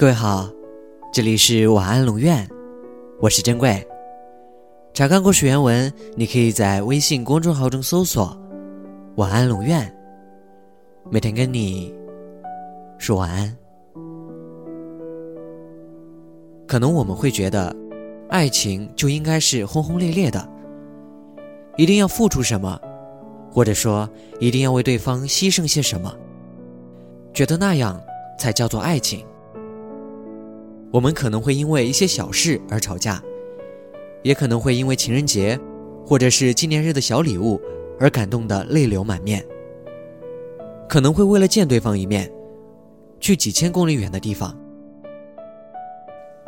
各位好，这里是晚安龙院，我是珍贵。查看故事原文，你可以在微信公众号中搜索“晚安龙院”，每天跟你说晚安。可能我们会觉得，爱情就应该是轰轰烈烈的，一定要付出什么，或者说一定要为对方牺牲些什么，觉得那样才叫做爱情。我们可能会因为一些小事而吵架，也可能会因为情人节，或者是纪念日的小礼物而感动的泪流满面。可能会为了见对方一面，去几千公里远的地方。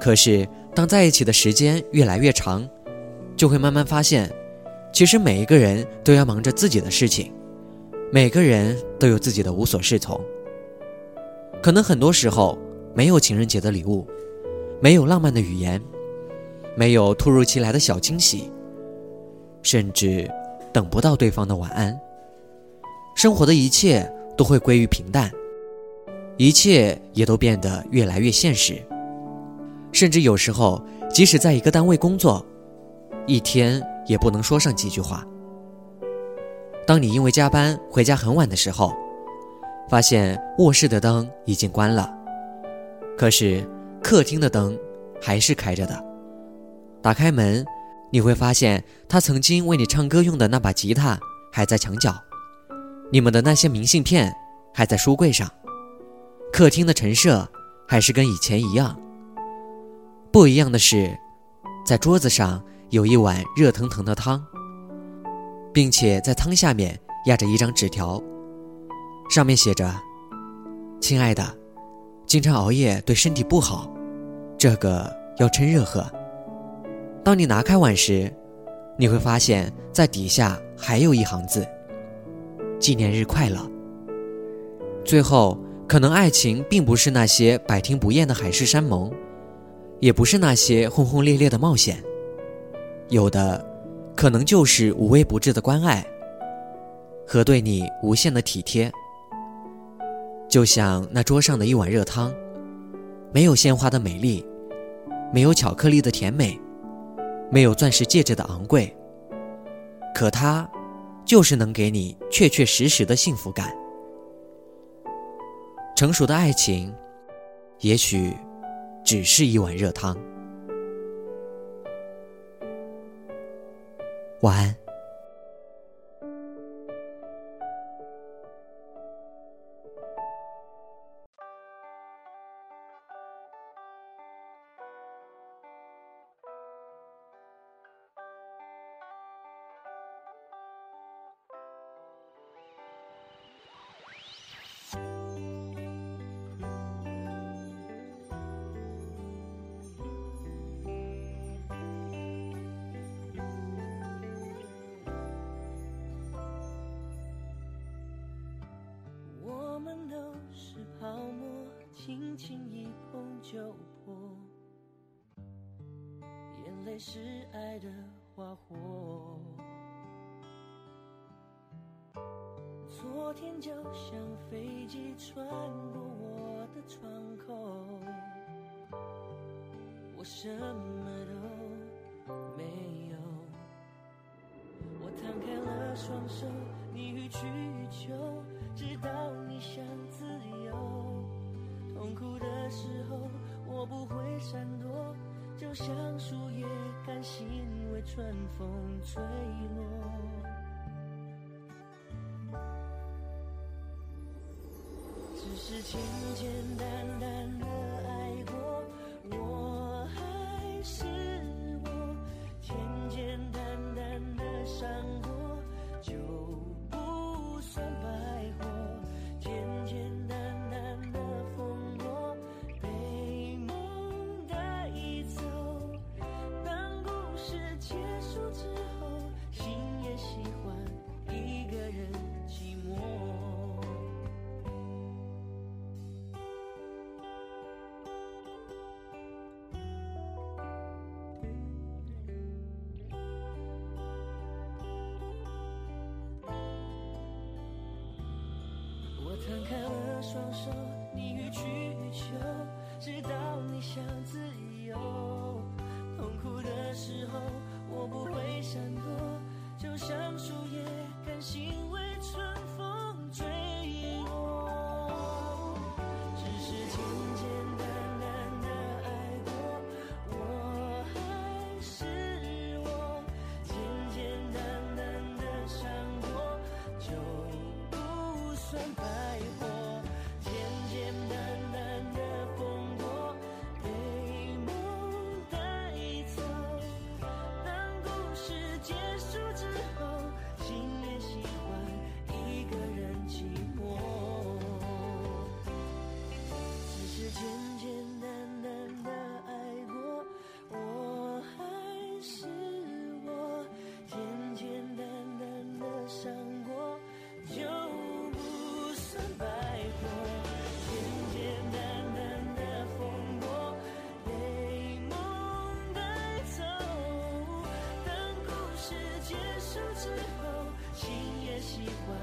可是，当在一起的时间越来越长，就会慢慢发现，其实每一个人都要忙着自己的事情，每个人都有自己的无所适从。可能很多时候没有情人节的礼物。没有浪漫的语言，没有突如其来的小惊喜，甚至等不到对方的晚安。生活的一切都会归于平淡，一切也都变得越来越现实。甚至有时候，即使在一个单位工作，一天也不能说上几句话。当你因为加班回家很晚的时候，发现卧室的灯已经关了，可是。客厅的灯还是开着的。打开门，你会发现他曾经为你唱歌用的那把吉他还在墙角，你们的那些明信片还在书柜上，客厅的陈设还是跟以前一样。不一样的是，在桌子上有一碗热腾腾的汤，并且在汤下面压着一张纸条，上面写着：“亲爱的。”经常熬夜对身体不好，这个要趁热喝。当你拿开碗时，你会发现在底下还有一行字：“纪念日快乐。”最后，可能爱情并不是那些百听不厌的海誓山盟，也不是那些轰轰烈烈的冒险，有的，可能就是无微不至的关爱和对你无限的体贴。就像那桌上的一碗热汤，没有鲜花的美丽，没有巧克力的甜美，没有钻石戒指的昂贵，可它，就是能给你确确实实的幸福感。成熟的爱情，也许，只是一碗热汤。晚安。轻轻一碰就破，眼泪是爱的花火。昨天就像飞机穿过我的窗口，我什么都没有。我摊开了双手，你予取予求，直到你想自由。痛苦的时候，我不会闪躲，就像树叶甘心为春风吹落。只是简简单单摊开了双手你予取予求直到你想自由。时候，心也喜欢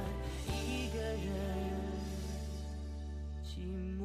一个人寂寞。